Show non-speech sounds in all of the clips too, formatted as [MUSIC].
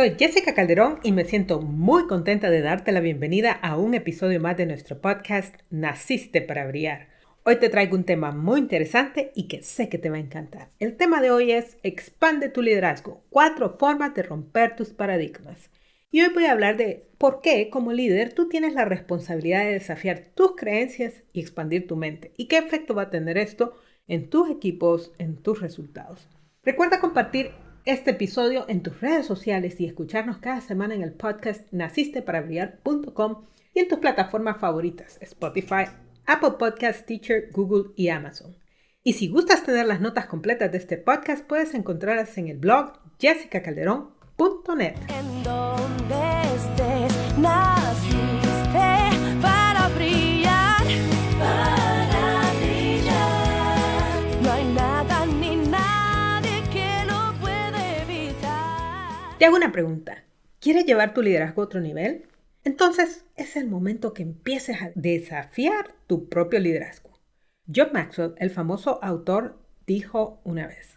Soy Jessica Calderón y me siento muy contenta de darte la bienvenida a un episodio más de nuestro podcast Naciste para Brillar. Hoy te traigo un tema muy interesante y que sé que te va a encantar. El tema de hoy es Expande tu liderazgo, cuatro formas de romper tus paradigmas. Y hoy voy a hablar de por qué como líder tú tienes la responsabilidad de desafiar tus creencias y expandir tu mente y qué efecto va a tener esto en tus equipos, en tus resultados. Recuerda compartir este episodio en tus redes sociales y escucharnos cada semana en el podcast nacisteparabrillar.com y en tus plataformas favoritas, Spotify, Apple Podcast, Teacher, Google y Amazon. Y si gustas tener las notas completas de este podcast, puedes encontrarlas en el blog jessicacalderón.net. En Te hago una pregunta. ¿Quieres llevar tu liderazgo a otro nivel? Entonces es el momento que empieces a desafiar tu propio liderazgo. John Maxwell, el famoso autor, dijo una vez,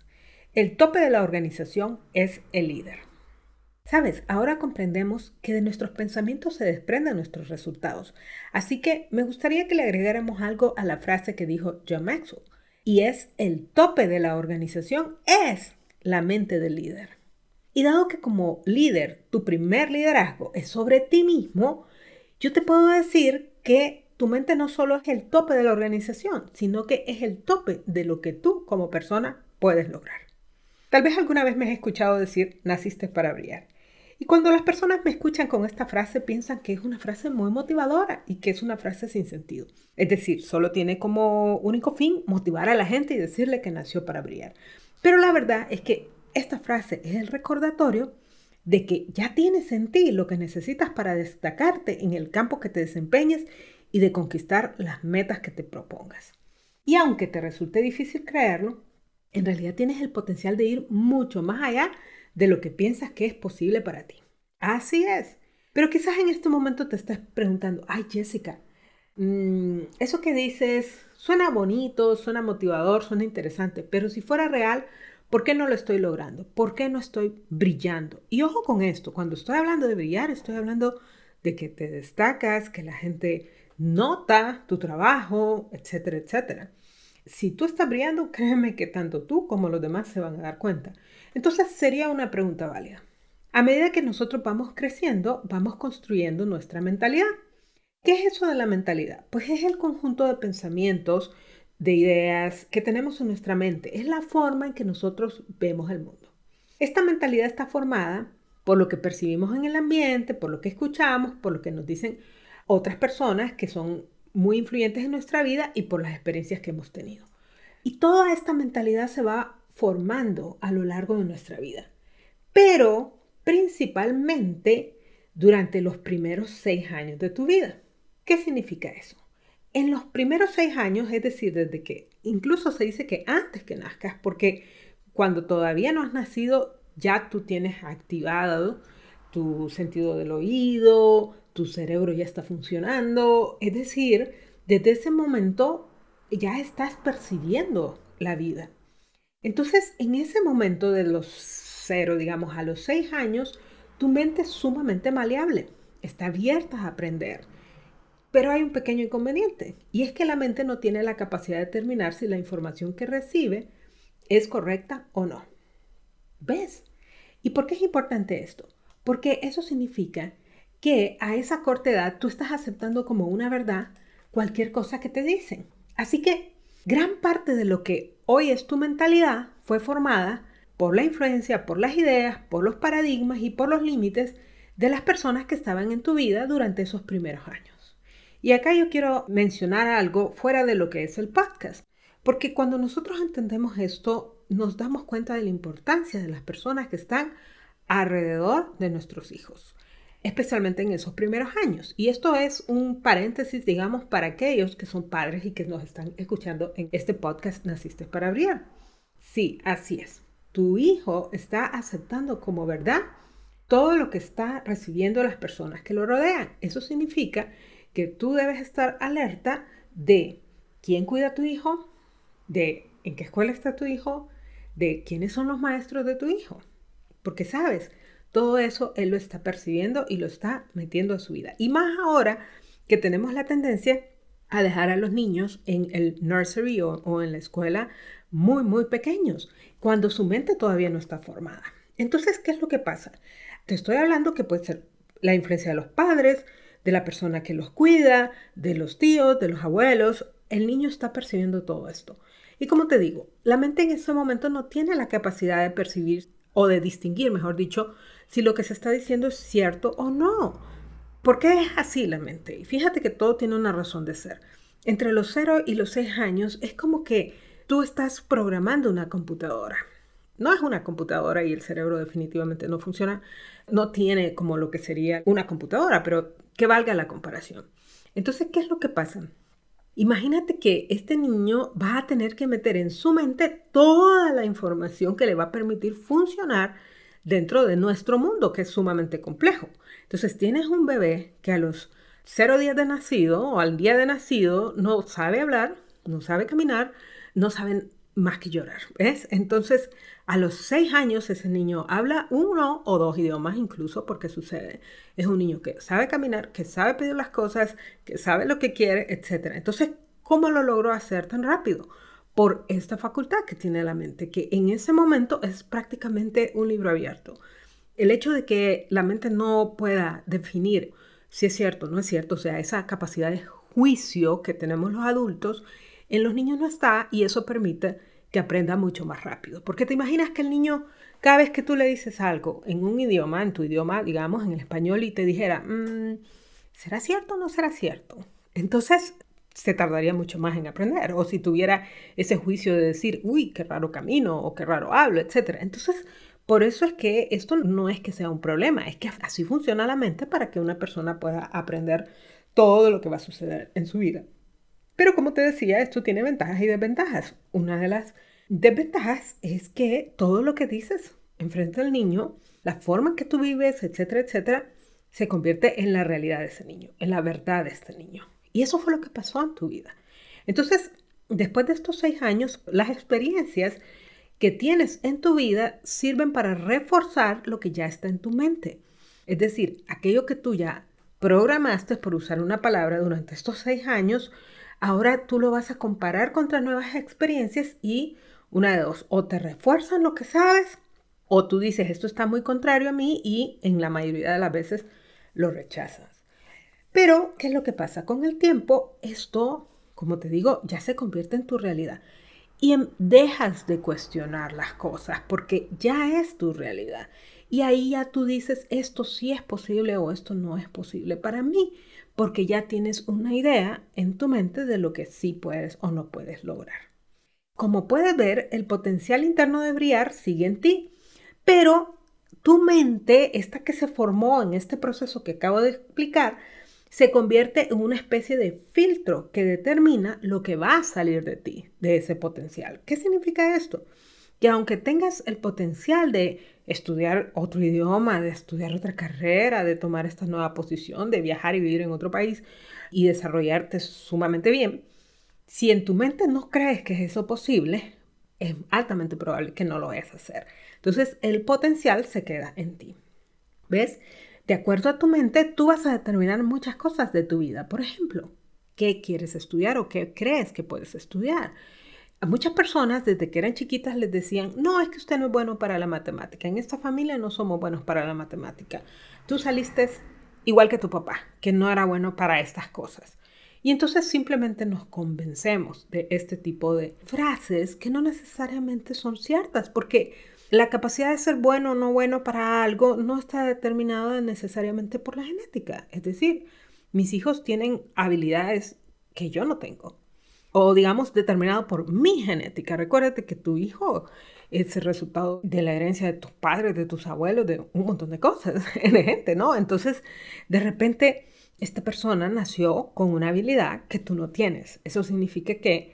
el tope de la organización es el líder. Sabes, ahora comprendemos que de nuestros pensamientos se desprenden nuestros resultados, así que me gustaría que le agregáramos algo a la frase que dijo John Maxwell, y es el tope de la organización es la mente del líder. Y dado que como líder tu primer liderazgo es sobre ti mismo, yo te puedo decir que tu mente no solo es el tope de la organización, sino que es el tope de lo que tú como persona puedes lograr. Tal vez alguna vez me has escuchado decir, naciste para brillar. Y cuando las personas me escuchan con esta frase, piensan que es una frase muy motivadora y que es una frase sin sentido. Es decir, solo tiene como único fin motivar a la gente y decirle que nació para brillar. Pero la verdad es que esta frase es el recordatorio de que ya tienes en ti lo que necesitas para destacarte en el campo que te desempeñes y de conquistar las metas que te propongas. Y aunque te resulte difícil creerlo, en realidad tienes el potencial de ir mucho más allá de lo que piensas que es posible para ti. Así es. Pero quizás en este momento te estés preguntando, ay Jessica, mm, eso que dices suena bonito, suena motivador, suena interesante, pero si fuera real, ¿por qué no lo estoy logrando? ¿Por qué no estoy brillando? Y ojo con esto, cuando estoy hablando de brillar, estoy hablando de que te destacas, que la gente nota tu trabajo, etcétera, etcétera. Si tú estás brillando, créeme que tanto tú como los demás se van a dar cuenta. Entonces sería una pregunta válida. A medida que nosotros vamos creciendo, vamos construyendo nuestra mentalidad. ¿Qué es eso de la mentalidad? Pues es el conjunto de pensamientos, de ideas que tenemos en nuestra mente. Es la forma en que nosotros vemos el mundo. Esta mentalidad está formada por lo que percibimos en el ambiente, por lo que escuchamos, por lo que nos dicen otras personas que son muy influyentes en nuestra vida y por las experiencias que hemos tenido. Y toda esta mentalidad se va formando a lo largo de nuestra vida, pero principalmente durante los primeros seis años de tu vida. ¿Qué significa eso? En los primeros seis años, es decir, desde que incluso se dice que antes que nazcas, porque cuando todavía no has nacido, ya tú tienes activado tu sentido del oído, tu cerebro ya está funcionando, es decir, desde ese momento ya estás percibiendo la vida. Entonces, en ese momento de los cero, digamos, a los seis años, tu mente es sumamente maleable, está abierta a aprender. Pero hay un pequeño inconveniente, y es que la mente no tiene la capacidad de determinar si la información que recibe es correcta o no. ¿Ves? ¿Y por qué es importante esto? Porque eso significa que a esa corta edad tú estás aceptando como una verdad cualquier cosa que te dicen. Así que gran parte de lo que hoy es tu mentalidad fue formada por la influencia, por las ideas, por los paradigmas y por los límites de las personas que estaban en tu vida durante esos primeros años. Y acá yo quiero mencionar algo fuera de lo que es el podcast, Porque cuando nosotros entendemos esto, nos damos cuenta de la importancia de las personas que están alrededor de nuestros hijos, especialmente en esos primeros años. Y esto es un paréntesis, digamos, para aquellos que son padres y que nos están escuchando en este podcast Naciste para Brillar. Sí, así es. Tu hijo está aceptando como verdad todo lo que está recibiendo las personas que lo rodean. Eso significa que tú debes estar alerta de quién cuida a tu hijo, de en qué escuela está tu hijo, de quiénes son los maestros de tu hijo. Porque sabes, todo eso él lo está percibiendo y lo está metiendo a su vida. Y más ahora que tenemos la tendencia a dejar a los niños en el nursery o, o en la escuela muy, muy pequeños, cuando su mente todavía no está formada. Entonces, ¿qué es lo que pasa? Te estoy hablando que puede ser la influencia de los padres, de la persona que los cuida, de los tíos, de los abuelos. El niño está percibiendo todo esto. Y como te digo, la mente en ese momento no tiene la capacidad de percibir o de distinguir, mejor dicho, si lo que se está diciendo es cierto o no. ¿Por qué es así la mente? Y fíjate que todo tiene una razón de ser. Entre los 0 y los 6 años es como que tú estás programando una computadora. No es una computadora y el cerebro definitivamente no funciona, no tiene como lo que sería una computadora, pero que valga la comparación. Entonces, ¿qué es lo que pasa? Imagínate que este niño va a tener que meter en su mente toda la información que le va a permitir funcionar dentro de nuestro mundo, que es sumamente complejo. Entonces tienes un bebé que a los cero días de nacido o al día de nacido no sabe hablar, no sabe caminar, no sabe más que llorar. ¿Ves? Entonces a los seis años ese niño habla uno o dos idiomas incluso porque sucede. Es un niño que sabe caminar, que sabe pedir las cosas, que sabe lo que quiere, etc. Entonces, ¿cómo lo logró hacer tan rápido? Por esta facultad que tiene la mente, que en ese momento es prácticamente un libro abierto. El hecho de que la mente no pueda definir si es cierto o no es cierto, o sea, esa capacidad de juicio que tenemos los adultos, en los niños no está y eso permite que aprenda mucho más rápido. Porque te imaginas que el niño, cada vez que tú le dices algo en un idioma, en tu idioma, digamos, en el español, y te dijera, mm, ¿será cierto o no será cierto? Entonces se tardaría mucho más en aprender. O si tuviera ese juicio de decir, uy, qué raro camino o qué raro hablo, etc. Entonces, por eso es que esto no es que sea un problema, es que así funciona la mente para que una persona pueda aprender todo lo que va a suceder en su vida. Pero como te decía, esto tiene ventajas y desventajas. Una de las desventajas es que todo lo que dices enfrente al niño, la forma en que tú vives, etcétera, etcétera, se convierte en la realidad de ese niño, en la verdad de este niño. Y eso fue lo que pasó en tu vida. Entonces, después de estos seis años, las experiencias que tienes en tu vida sirven para reforzar lo que ya está en tu mente. Es decir, aquello que tú ya programaste, por usar una palabra, durante estos seis años, Ahora tú lo vas a comparar contra nuevas experiencias y una de dos, o te refuerzan lo que sabes, o tú dices, esto está muy contrario a mí y en la mayoría de las veces lo rechazas. Pero, ¿qué es lo que pasa? Con el tiempo, esto, como te digo, ya se convierte en tu realidad. Y dejas de cuestionar las cosas porque ya es tu realidad. Y ahí ya tú dices, esto sí es posible o esto no es posible para mí porque ya tienes una idea en tu mente de lo que sí puedes o no puedes lograr. Como puedes ver, el potencial interno de brillar sigue en ti, pero tu mente, esta que se formó en este proceso que acabo de explicar, se convierte en una especie de filtro que determina lo que va a salir de ti, de ese potencial. ¿Qué significa esto? Que aunque tengas el potencial de estudiar otro idioma, de estudiar otra carrera, de tomar esta nueva posición, de viajar y vivir en otro país y desarrollarte sumamente bien, si en tu mente no crees que es eso posible, es altamente probable que no lo vayas a hacer. Entonces, el potencial se queda en ti. ¿Ves? De acuerdo a tu mente, tú vas a determinar muchas cosas de tu vida. Por ejemplo, ¿qué quieres estudiar o qué crees que puedes estudiar? A muchas personas desde que eran chiquitas les decían, no, es que usted no es bueno para la matemática. En esta familia no somos buenos para la matemática. Tú saliste igual que tu papá, que no era bueno para estas cosas. Y entonces simplemente nos convencemos de este tipo de frases que no necesariamente son ciertas, porque la capacidad de ser bueno o no bueno para algo no está determinada necesariamente por la genética. Es decir, mis hijos tienen habilidades que yo no tengo o digamos determinado por mi genética. Recuérdate que tu hijo es el resultado de la herencia de tus padres, de tus abuelos, de un montón de cosas, [LAUGHS] de gente, ¿no? Entonces, de repente, esta persona nació con una habilidad que tú no tienes. Eso significa que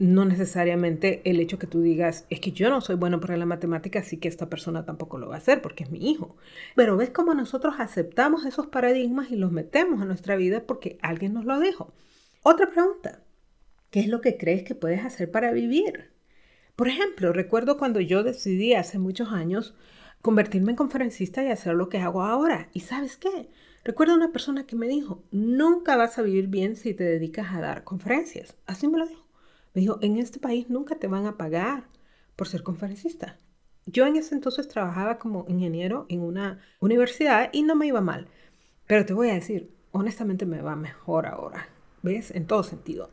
no necesariamente el hecho que tú digas, es que yo no soy bueno para la matemática, así que esta persona tampoco lo va a hacer porque es mi hijo. Pero ves cómo nosotros aceptamos esos paradigmas y los metemos a nuestra vida porque alguien nos lo dijo. Otra pregunta, ¿qué es lo que crees que puedes hacer para vivir? Por ejemplo, recuerdo cuando yo decidí hace muchos años convertirme en conferencista y hacer lo que hago ahora. ¿Y sabes qué? Recuerdo una persona que me dijo, nunca vas a vivir bien si te dedicas a dar conferencias. Así me lo dijo. Me dijo, en este país nunca te van a pagar por ser conferencista. Yo en ese entonces trabajaba como ingeniero en una universidad y no me iba mal. Pero te voy a decir, honestamente me va mejor ahora. ¿Ves? En todo sentido.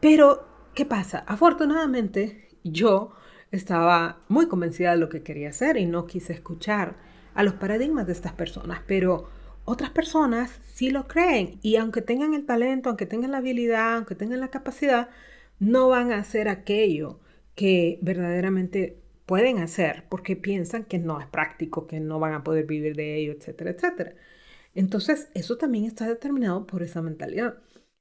Pero, ¿qué pasa? Afortunadamente, yo estaba muy convencida de lo que quería hacer y no quise escuchar a los paradigmas de estas personas, pero otras personas sí lo creen y aunque tengan el talento, aunque tengan la habilidad, aunque tengan la capacidad, no van a hacer aquello que verdaderamente pueden hacer porque piensan que no es práctico, que no van a poder vivir de ello, etcétera, etcétera. Entonces, eso también está determinado por esa mentalidad.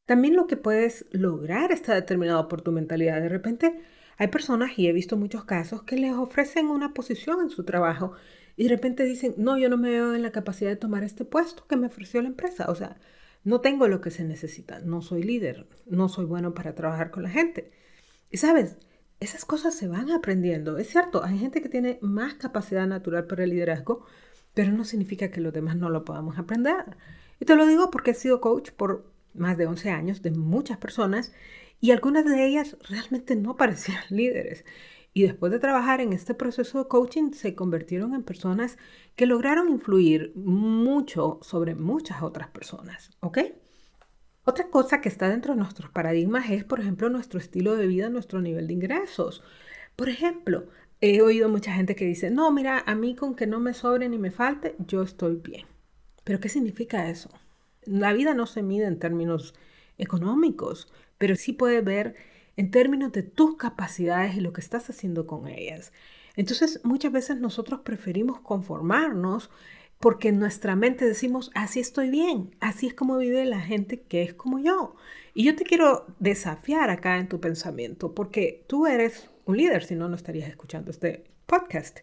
También lo que puedes lograr está determinado por tu mentalidad. De repente, hay personas, y he visto muchos casos, que les ofrecen una posición en su trabajo y de repente dicen, no, yo no me veo en la capacidad de tomar este puesto que me ofreció la empresa. O sea, no tengo lo que se necesita, no soy líder, no soy bueno para trabajar con la gente. Y sabes, esas cosas se van aprendiendo. Es cierto, hay gente que tiene más capacidad natural para el liderazgo, pero no significa que los demás no lo podamos aprender. Y te lo digo porque he sido coach por más de 11 años de muchas personas y algunas de ellas realmente no parecían [LAUGHS] líderes. Y después de trabajar en este proceso de coaching, se convirtieron en personas que lograron influir mucho sobre muchas otras personas. ¿Ok? Otra cosa que está dentro de nuestros paradigmas es, por ejemplo, nuestro estilo de vida, nuestro nivel de ingresos. Por ejemplo, he oído mucha gente que dice, no, mira, a mí con que no me sobre ni me falte, yo estoy bien. Pero ¿qué significa eso? La vida no se mide en términos económicos, pero sí puede ver en términos de tus capacidades y lo que estás haciendo con ellas. Entonces, muchas veces nosotros preferimos conformarnos porque en nuestra mente decimos, así estoy bien, así es como vive la gente que es como yo. Y yo te quiero desafiar acá en tu pensamiento, porque tú eres un líder, si no, no estarías escuchando este podcast.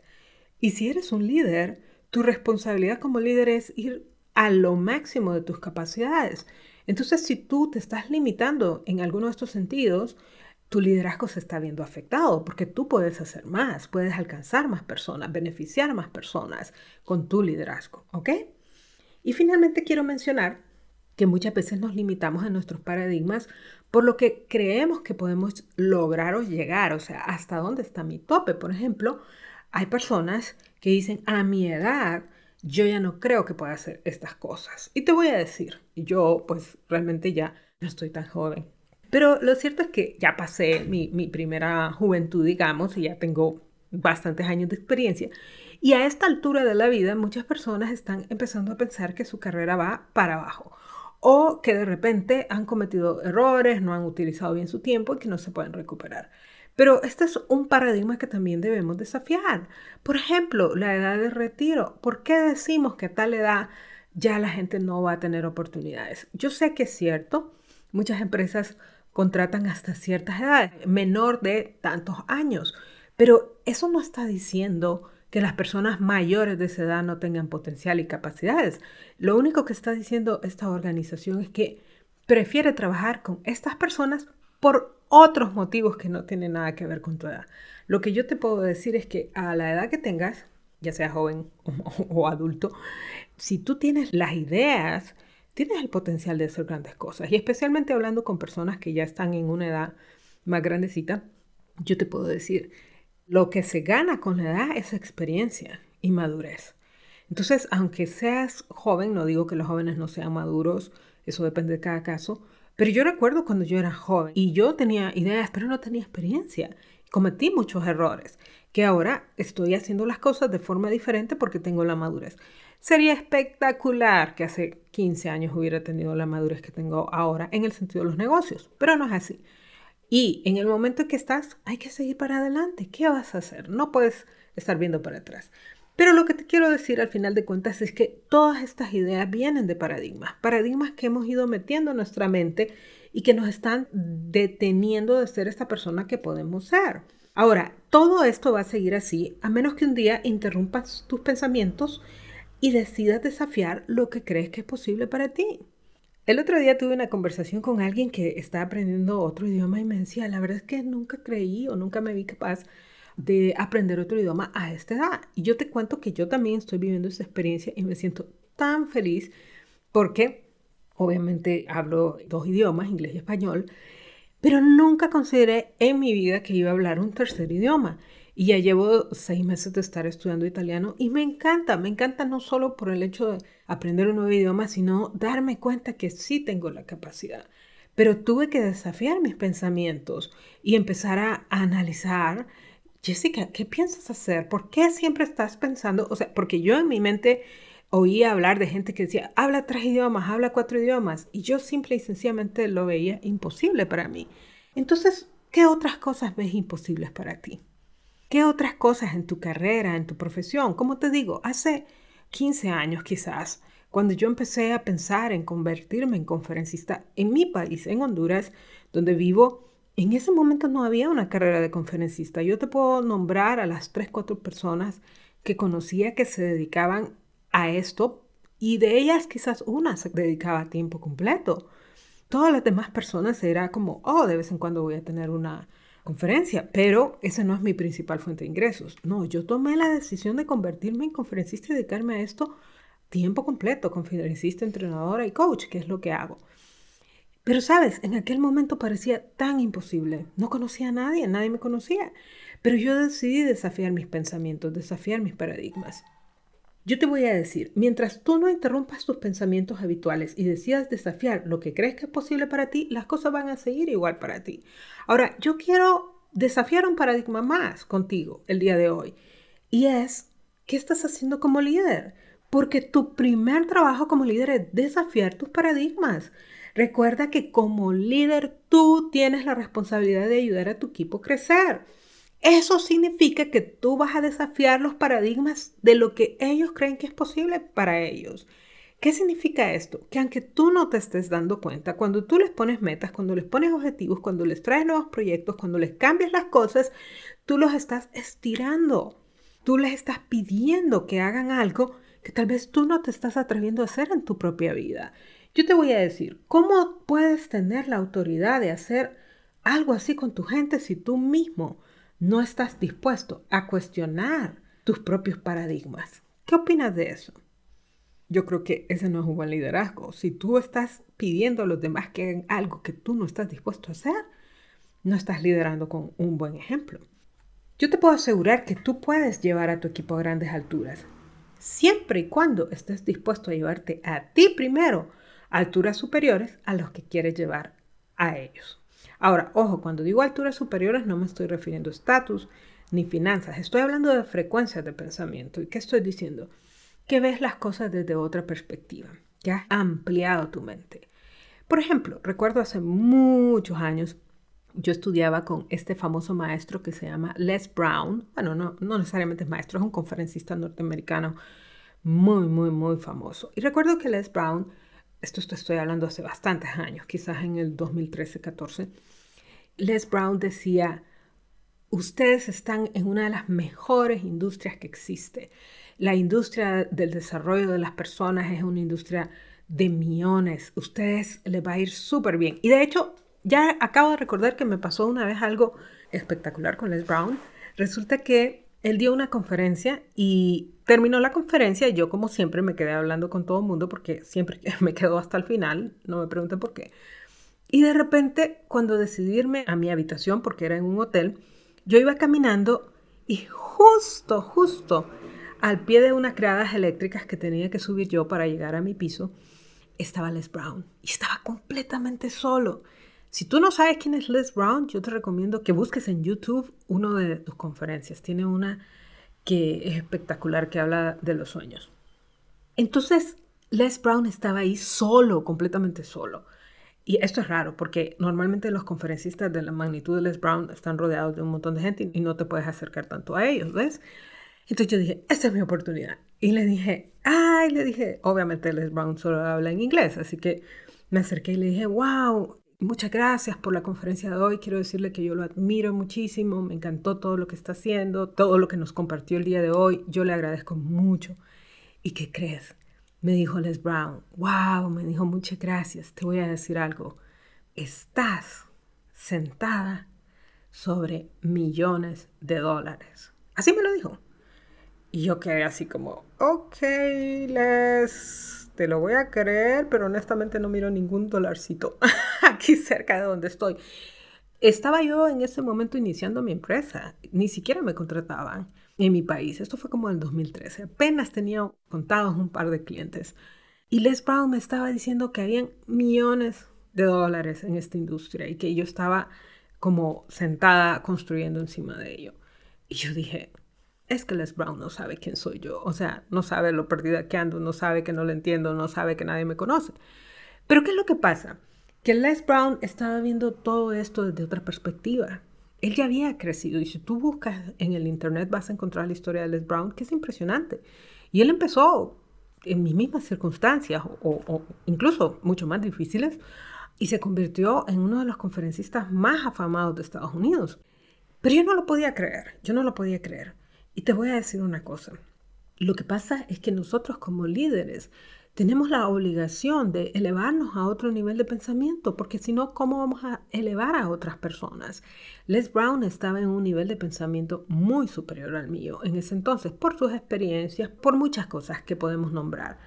Y si eres un líder, tu responsabilidad como líder es ir a lo máximo de tus capacidades. Entonces, si tú te estás limitando en alguno de estos sentidos, tu liderazgo se está viendo afectado porque tú puedes hacer más, puedes alcanzar más personas, beneficiar más personas con tu liderazgo, ¿ok? Y finalmente quiero mencionar que muchas veces nos limitamos en nuestros paradigmas por lo que creemos que podemos lograr o llegar, o sea, hasta dónde está mi tope. Por ejemplo, hay personas que dicen, a mi edad, yo ya no creo que pueda hacer estas cosas. Y te voy a decir, yo pues realmente ya no estoy tan joven. Pero lo cierto es que ya pasé mi, mi primera juventud, digamos, y ya tengo bastantes años de experiencia. Y a esta altura de la vida muchas personas están empezando a pensar que su carrera va para abajo o que de repente han cometido errores, no han utilizado bien su tiempo y que no se pueden recuperar. Pero este es un paradigma que también debemos desafiar. Por ejemplo, la edad de retiro. ¿Por qué decimos que a tal edad ya la gente no va a tener oportunidades? Yo sé que es cierto, muchas empresas contratan hasta ciertas edades, menor de tantos años, pero eso no está diciendo que las personas mayores de esa edad no tengan potencial y capacidades. Lo único que está diciendo esta organización es que prefiere trabajar con estas personas por otros motivos que no tienen nada que ver con tu edad. Lo que yo te puedo decir es que a la edad que tengas, ya sea joven [LAUGHS] o, adulto, si tú tienes las ideas, tienes el potencial de hacer grandes cosas. Y especialmente hablando con personas que ya están en una edad más grandecita, yo te puedo decir, lo que se gana con la edad es experiencia y madurez. Entonces, aunque seas joven, no digo que los jóvenes no sean maduros, eso depende de cada caso, pero yo recuerdo cuando yo era joven y yo tenía ideas, pero no tenía experiencia. Cometí muchos errores, que ahora estoy haciendo las cosas de forma diferente porque tengo la madurez. Sería espectacular que hace 15 años hubiera tenido la madurez que tengo ahora en el sentido de los negocios, pero no es así. Y en el momento en que estás, hay que seguir para adelante. ¿Qué vas a hacer? No puedes estar viendo para atrás. Pero lo que te quiero decir al final de cuentas es que todas estas ideas vienen de paradigmas, paradigmas que hemos ido metiendo en nuestra mente y que nos están deteniendo de ser esta persona que podemos ser. Ahora, todo esto va a seguir así a menos que un día interrumpas tus pensamientos y decidas desafiar lo que crees que es posible para ti. El otro día tuve una conversación con alguien que está aprendiendo otro idioma y me decía, la verdad es que nunca creí o nunca me vi capaz de aprender otro idioma a esta edad. Y yo te cuento que yo también estoy viviendo esa experiencia y me siento tan feliz porque obviamente hablo dos idiomas, inglés y español, pero nunca consideré en mi vida que iba a hablar un tercer idioma. Y ya llevo seis meses de estar estudiando italiano y me encanta, me encanta no solo por el hecho de aprender un nuevo idioma, sino darme cuenta que sí tengo la capacidad. Pero tuve que desafiar mis pensamientos y empezar a analizar Jessica, ¿qué piensas hacer? ¿Por qué siempre estás pensando? O sea, porque yo en mi mente oía hablar de gente que decía, habla tres idiomas, habla cuatro idiomas, y yo simple y sencillamente lo veía imposible para mí. Entonces, ¿qué otras cosas ves imposibles para ti? ¿Qué otras cosas en tu carrera, en tu profesión? Como te digo, hace 15 años quizás, cuando yo empecé a pensar en convertirme en conferencista en mi país, en Honduras, donde vivo, en ese momento no había una carrera de conferencista. Yo te puedo nombrar a las tres, cuatro personas que conocía que se dedicaban a esto y de ellas quizás una se dedicaba a tiempo completo. Todas las demás personas era como, oh, de vez en cuando voy a tener una conferencia, pero esa no es mi principal fuente de ingresos. No, yo tomé la decisión de convertirme en conferencista y dedicarme a esto tiempo completo, conferencista, entrenadora y coach, que es lo que hago. Pero sabes, en aquel momento parecía tan imposible. No conocía a nadie, nadie me conocía. Pero yo decidí desafiar mis pensamientos, desafiar mis paradigmas. Yo te voy a decir, mientras tú no interrumpas tus pensamientos habituales y decidas desafiar lo que crees que es posible para ti, las cosas van a seguir igual para ti. Ahora, yo quiero desafiar un paradigma más contigo el día de hoy. Y es, ¿qué estás haciendo como líder? Porque tu primer trabajo como líder es desafiar tus paradigmas. Recuerda que como líder tú tienes la responsabilidad de ayudar a tu equipo a crecer. Eso significa que tú vas a desafiar los paradigmas de lo que ellos creen que es posible para ellos. ¿Qué significa esto? Que aunque tú no te estés dando cuenta, cuando tú les pones metas, cuando les pones objetivos, cuando les traes nuevos proyectos, cuando les cambias las cosas, tú los estás estirando. Tú les estás pidiendo que hagan algo que tal vez tú no te estás atreviendo a hacer en tu propia vida. Yo te voy a decir, ¿cómo puedes tener la autoridad de hacer algo así con tu gente si tú mismo no estás dispuesto a cuestionar tus propios paradigmas? ¿Qué opinas de eso? Yo creo que ese no es un buen liderazgo. Si tú estás pidiendo a los demás que hagan algo que tú no estás dispuesto a hacer, no estás liderando con un buen ejemplo. Yo te puedo asegurar que tú puedes llevar a tu equipo a grandes alturas, siempre y cuando estés dispuesto a llevarte a ti primero alturas superiores a los que quieres llevar a ellos. Ahora, ojo, cuando digo alturas superiores no me estoy refiriendo a estatus ni finanzas, estoy hablando de frecuencias de pensamiento. ¿Y qué estoy diciendo? Que ves las cosas desde otra perspectiva, que has ampliado tu mente. Por ejemplo, recuerdo hace muchos años, yo estudiaba con este famoso maestro que se llama Les Brown. Bueno, no, no necesariamente es maestro, es un conferencista norteamericano muy, muy, muy famoso. Y recuerdo que Les Brown esto estoy hablando hace bastantes años, quizás en el 2013-14, Les Brown decía, ustedes están en una de las mejores industrias que existe. La industria del desarrollo de las personas es una industria de millones. Ustedes les va a ir súper bien. Y de hecho, ya acabo de recordar que me pasó una vez algo espectacular con Les Brown. Resulta que él dio una conferencia y terminó la conferencia y yo como siempre me quedé hablando con todo el mundo porque siempre [LAUGHS] me quedo hasta el final, no me pregunten por qué. Y de repente cuando decidí irme a mi habitación porque era en un hotel, yo iba caminando y justo, justo al pie de unas gradas eléctricas que tenía que subir yo para llegar a mi piso, estaba Les Brown y estaba completamente solo. Si tú no sabes quién es Les Brown, yo te recomiendo que busques en YouTube uno de tus conferencias. Tiene una que es espectacular, que habla de los sueños. Entonces, Les Brown estaba ahí solo, completamente solo. Y esto es raro porque normalmente los conferencistas de la magnitud de Les Brown están rodeados de un montón de gente y no te puedes acercar tanto a ellos, ¿ves? Entonces yo dije, esta es mi oportunidad. Y le dije, ay, le dije, obviamente Les Brown solo habla en inglés, así que me acerqué y le dije, wow, muchas gracias por la conferencia de hoy. Quiero decirle que yo lo admiro muchísimo, me encantó todo lo que está haciendo, todo lo que nos compartió el día de hoy. Yo le agradezco mucho. ¿Y qué crees? Me dijo Les Brown, wow, me dijo muchas gracias. Te voy a decir algo. Estás sentada sobre millones de dólares. Así me lo dijo. Y yo quedé así como, ok, Les, te lo voy a creer, pero honestamente no miro ningún dolarcito [LAUGHS] aquí cerca de donde estoy. Estaba yo en ese momento iniciando mi empresa, ni siquiera me contrataban en mi país. Esto fue como en el 2013. Apenas tenía contados un par de clientes. Y Les Brown me estaba diciendo que habían millones de dólares en esta industria y que yo estaba como sentada construyendo encima de ello. Y yo dije, es que Les Brown no sabe quién soy yo. O sea, no sabe lo perdida que ando, no sabe que no lo entiendo, no sabe que nadie me conoce. Pero ¿qué es lo que pasa? Que Les Brown estaba viendo todo esto desde otra perspectiva. Él ya había crecido y si tú buscas en el internet vas a encontrar la historia de Les Brown, que es impresionante. Y él empezó en mis mismas circunstancias o, o incluso mucho más difíciles y se convirtió en uno de los conferencistas más afamados de Estados Unidos. Pero yo no lo podía creer, yo no lo podía creer. Y te voy a decir una cosa. Lo que pasa es que nosotros como líderes tenemos la obligación de elevarnos a otro nivel de pensamiento, porque si no, ¿cómo vamos a elevar a otras personas? Les Brown estaba en un nivel de pensamiento muy superior al mío en ese entonces, por sus experiencias, por muchas cosas que podemos nombrar.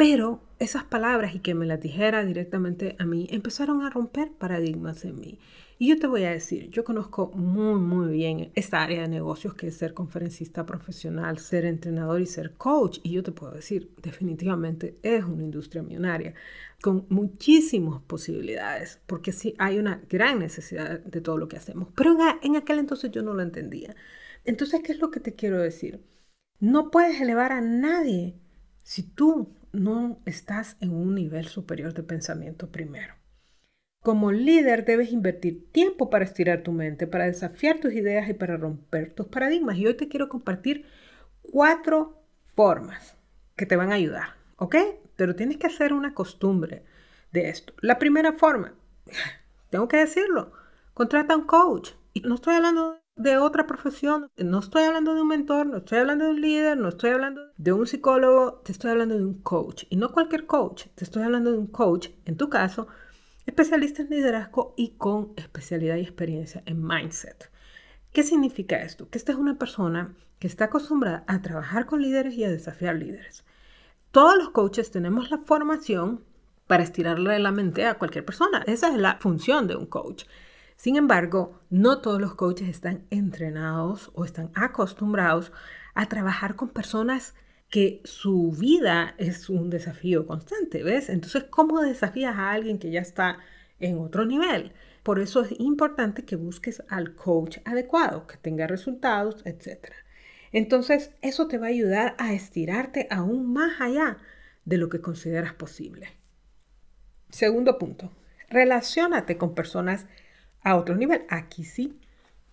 Pero esas palabras y que me las dijera directamente a mí empezaron a romper paradigmas en mí. Y yo te voy a decir, yo conozco muy, muy bien esta área de negocios que es ser conferencista profesional, ser entrenador y ser coach. Y yo te puedo decir, definitivamente es una industria millonaria con muchísimas posibilidades, porque sí hay una gran necesidad de todo lo que hacemos. Pero en, en aquel entonces yo no lo entendía. Entonces, ¿qué es lo que te quiero decir? No puedes elevar a nadie si tú no estás en un nivel superior de pensamiento primero. Como líder debes invertir tiempo para estirar tu mente, para desafiar tus ideas y para romper tus paradigmas. Y hoy te quiero compartir cuatro formas que te van a ayudar, ¿ok? Pero tienes que hacer una costumbre de esto. La primera forma, tengo que decirlo, contrata a un coach. Y no estoy hablando de otra profesión, no estoy hablando de un mentor, no estoy hablando de un líder, no estoy hablando de un psicólogo, te estoy hablando de un coach. Y no cualquier coach, te estoy hablando de un coach, en tu caso, especialista en liderazgo y con especialidad y experiencia en mindset. ¿Qué significa esto? Que esta es una persona que está acostumbrada a trabajar con líderes y a desafiar líderes. Todos los coaches tenemos la formación para estirarle la mente a cualquier persona. Esa es la función de un coach. Sin embargo, no todos los coaches están entrenados o están acostumbrados a trabajar con personas que su vida es un desafío constante, ¿ves? Entonces, ¿cómo desafías a alguien que ya está en otro nivel? Por eso es importante que busques al coach adecuado, que tenga resultados, etc. Entonces, eso te va a ayudar a estirarte aún más allá de lo que consideras posible. Segundo punto, relacionate con personas a otro nivel. Aquí sí,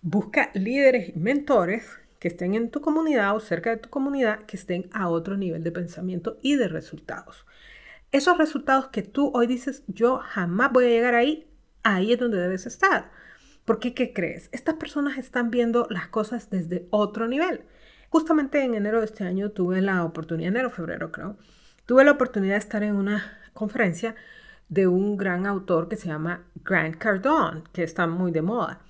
busca líderes y mentores que estén en tu comunidad o cerca de tu comunidad, que estén a otro nivel de pensamiento y de resultados. Esos resultados que tú hoy dices, yo jamás voy a llegar ahí, ahí es donde debes estar. Porque, ¿qué crees? Estas personas están viendo las cosas desde otro nivel. Justamente en enero de este año tuve la oportunidad, enero, febrero creo, tuve la oportunidad de estar en una conferencia de un gran autor que se llama Grant Cardone, que está muy de moda.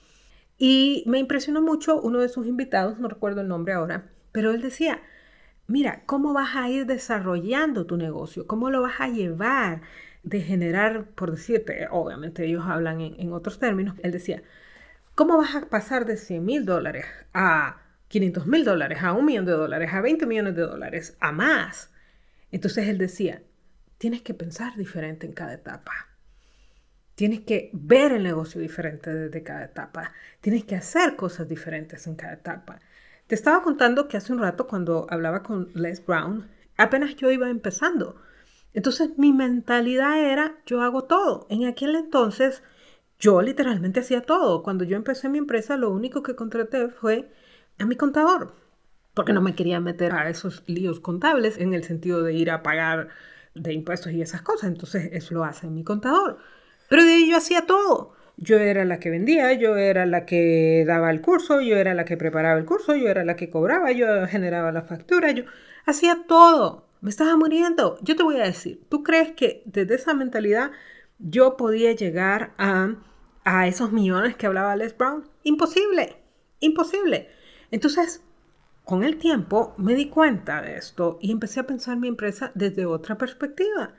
Y me impresionó mucho uno de sus invitados, no recuerdo el nombre ahora, pero él decía, mira, ¿cómo vas a ir desarrollando tu negocio? ¿Cómo lo vas a llevar de generar, por decirte, obviamente ellos hablan en, otros términos, él decía, ¿cómo vas a pasar de 100 mil dólares a 500 mil dólares, a un millón de dólares, a 20 millones de dólares, a más? Entonces él decía, tienes que pensar diferente en cada etapa. Tienes que ver el negocio diferente desde cada etapa. Tienes que hacer cosas diferentes en cada etapa. Te estaba contando que hace un rato cuando hablaba con Les Brown, apenas yo iba empezando. Entonces mi mentalidad era, yo hago todo. En aquel entonces yo literalmente hacía todo. Cuando yo empecé mi empresa, lo único que contraté fue a mi contador, porque no me quería meter a esos líos contables en el sentido de ir a pagar de impuestos y esas cosas. Entonces eso lo hace mi contador. Pero de ahí yo hacía todo. Yo era la que vendía, yo era la que daba el curso, yo era la que preparaba el curso, yo era la que cobraba, yo generaba la factura, yo hacía todo. Me estaba muriendo. Yo te voy a decir, ¿tú crees que desde esa mentalidad yo podía llegar a, a esos millones que hablaba Les Brown? Imposible, imposible. Entonces, con el tiempo me di cuenta de esto y empecé a pensar mi empresa desde otra perspectiva.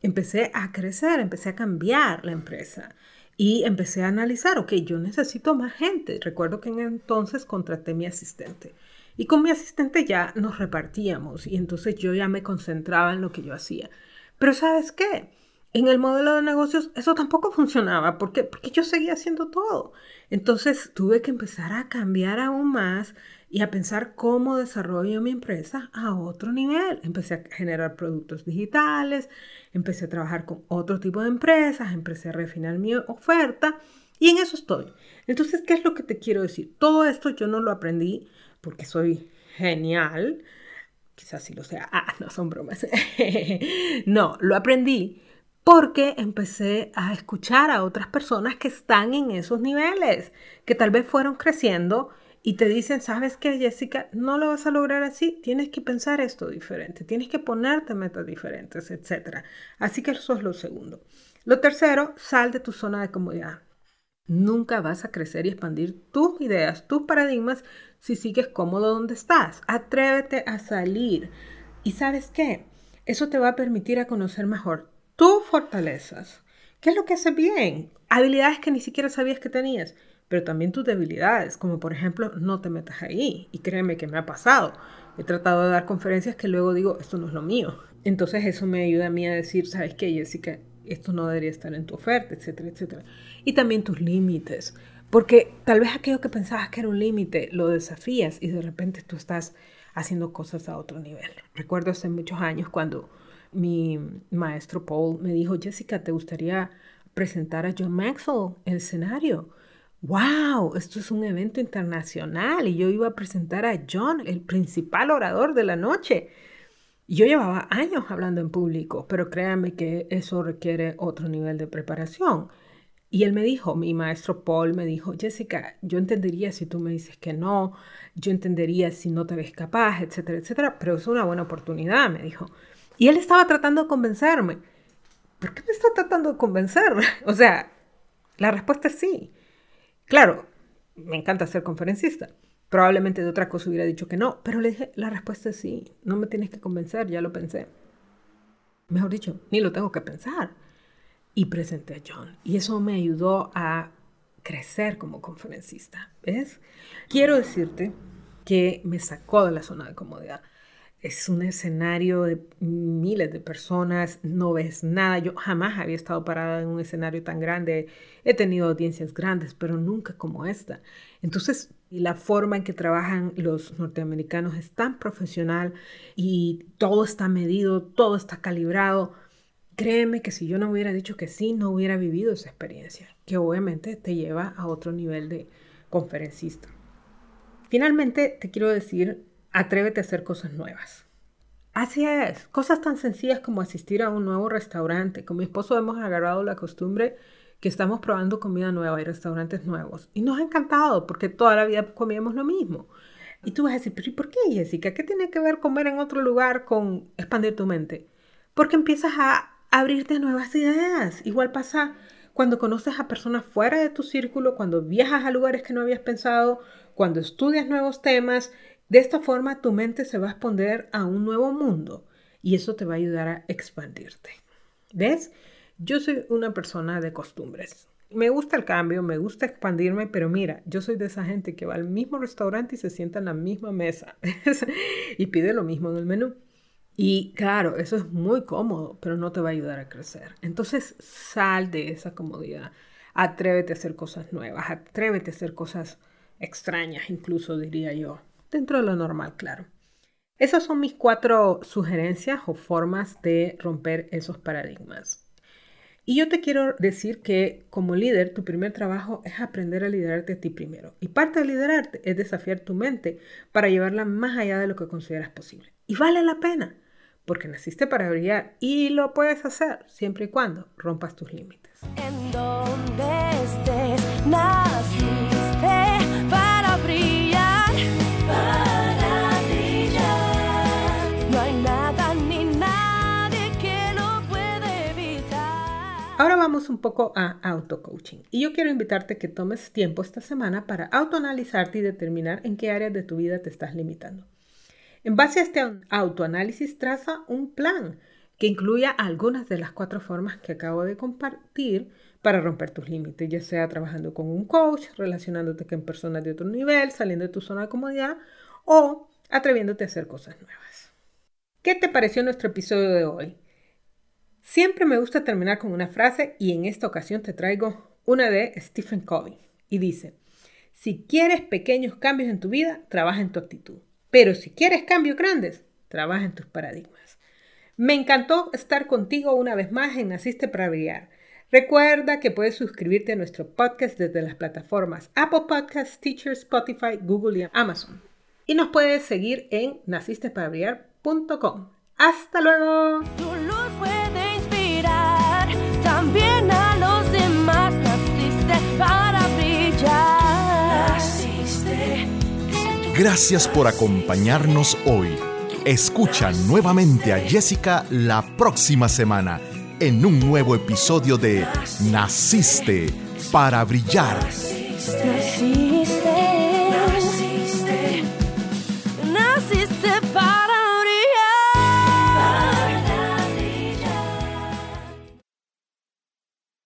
Empecé a crecer, empecé a cambiar la empresa. Y empecé a analizar, ok, yo necesito más gente. Recuerdo que en entonces contraté mi asistente. Y con mi asistente ya nos repartíamos y entonces yo ya me concentraba en lo que yo hacía. Pero ¿sabes qué? En el modelo de negocios eso tampoco funcionaba porque, porque yo seguía haciendo todo. Entonces tuve que empezar a cambiar aún más y a pensar cómo desarrollo mi empresa a otro nivel. Empecé a generar productos digitales, empecé a trabajar con otro tipo de empresas, empecé a refinar mi oferta y en eso estoy. Entonces, ¿qué es lo que te quiero decir? Todo esto yo no lo aprendí porque soy genial. Quizás sí lo sea. Ah, no son bromas. [LAUGHS] no, lo aprendí porque empecé a escuchar a otras personas que están en esos niveles, que tal vez fueron creciendo y te dicen, ¿sabes qué, Jessica? No lo vas a lograr así, tienes que pensar esto diferente, tienes que ponerte metas diferentes, etc. Así que eso es lo segundo. Lo tercero, sal de tu zona de comodidad. Nunca vas a crecer y expandir tus ideas, tus paradigmas, si sigues cómodo donde estás. Atrévete a salir. ¿Y sabes qué? Eso te va a permitir a conocer mejor tus fortalezas. ¿Qué es lo que haces bien? Habilidades que ni siquiera sabías que tenías pero también tus debilidades, como por ejemplo, no te metas ahí. Y créeme que me ha pasado. He tratado de dar conferencias que luego digo, esto no es lo mío. Entonces eso me ayuda a mí a decir, ¿sabes qué, Jessica? Esto no debería estar en tu oferta, etcétera, etcétera. Y también tus límites. Porque tal vez aquello que pensabas que era un límite lo desafías y de repente tú estás haciendo cosas a otro nivel. Recuerdo hace muchos años cuando mi maestro Paul me dijo, Jessica, ¿te gustaría presentar a John Maxwell el escenario? wow, esto es un evento internacional y yo iba a presentar a John, el principal orador de la noche. Yo llevaba años hablando en público, pero créanme que eso requiere otro nivel de preparación. Y él me dijo, mi maestro Paul me dijo, Jessica, yo entendería si tú me dices que no, yo entendería si no te ves capaz, etcétera, etcétera, pero es una buena oportunidad, me dijo. Y él estaba tratando de convencerme. ¿Por qué me está tratando de convencer? [LAUGHS] O sea, la respuesta es sí. Claro, me encanta ser conferencista. Probablemente de otra cosa hubiera dicho que no, pero le dije, la respuesta es sí, no me tienes que convencer, ya lo pensé. Mejor dicho, ni lo tengo que pensar. Y presenté a John. Y eso me ayudó a crecer como conferencista. ¿Ves? Quiero decirte que me sacó de la zona de comodidad es un escenario de miles de personas, no ves nada. Yo jamás había estado parada en un escenario tan grande. He tenido audiencias grandes, pero nunca como esta. Entonces, la forma en que trabajan los norteamericanos es tan profesional y todo está medido, todo está calibrado. Créeme que si yo no hubiera dicho que sí, no hubiera vivido esa experiencia, que obviamente te lleva a otro nivel de conferencista. Finalmente, te quiero decir atrévete a hacer cosas nuevas. Así es, cosas tan sencillas como asistir a un nuevo restaurante. Con mi esposo hemos agarrado la costumbre que estamos probando comida nueva y restaurantes nuevos. Y nos ha encantado porque toda la vida comíamos lo mismo. Y tú vas a decir, pero ¿y por qué, Jessica? ¿Qué tiene que ver comer en otro lugar con expandir tu mente? Porque empiezas a abrirte nuevas ideas. Igual pasa cuando conoces a personas fuera de tu círculo, cuando viajas a lugares que no habías pensado, cuando estudias nuevos temas de esta forma tu mente se va a exponer a un nuevo mundo y eso te va a ayudar a expandirte. ¿Ves? Yo soy una persona de costumbres. Me gusta el cambio, me gusta expandirme, pero mira, yo soy de esa gente que va al mismo restaurante y se sienta en la misma mesa [LAUGHS] y pide lo mismo en el menú. Y claro, eso es muy cómodo, pero no te va a ayudar a crecer. Entonces, sal de esa comodidad. Atrévete a hacer cosas nuevas, atrévete a hacer cosas extrañas, incluso diría yo dentro de lo normal, claro. Esas son mis cuatro sugerencias o formas de romper esos paradigmas. Y yo te quiero decir que como líder, tu primer trabajo es aprender a liderarte a ti primero. Y parte de liderarte es desafiar tu mente para llevarla más allá de lo que consideras posible. Y vale la pena, porque naciste para brillar y lo puedes hacer siempre y cuando rompas tus límites. Un poco a auto-coaching. Y yo quiero invitarte que tomes tiempo esta semana para autoanalizarte y determinar en qué áreas de tu vida te estás limitando. En base a este autoanálisis, traza un plan que incluya algunas de las cuatro formas que acabo de compartir para romper tus límites, ya sea trabajando con un coach, relacionándote con personas de otro nivel, saliendo de tu zona de comodidad o atreviéndote a hacer cosas nuevas. ¿Qué te pareció nuestro episodio de hoy? Siempre me gusta terminar con una frase y en esta ocasión te traigo una de Stephen Covey y dice, si quieres pequeños cambios en tu vida, trabaja en tu actitud. Pero si quieres cambios grandes, trabaja en tus paradigmas. Me encantó estar contigo una vez más en Naciste para Brillar. Recuerda que puedes suscribirte a nuestro podcast desde las plataformas Apple Podcasts, Teacher, Spotify, Google y Amazon. Y nos puedes seguir en nacisteparaBrillar.com. ¡Hasta luego! También a los demás. Naciste para brillar. Naciste. Gracias por acompañarnos hoy. Escucha nuevamente a Jessica la próxima semana en un nuevo episodio de Naciste para brillar. Naciste.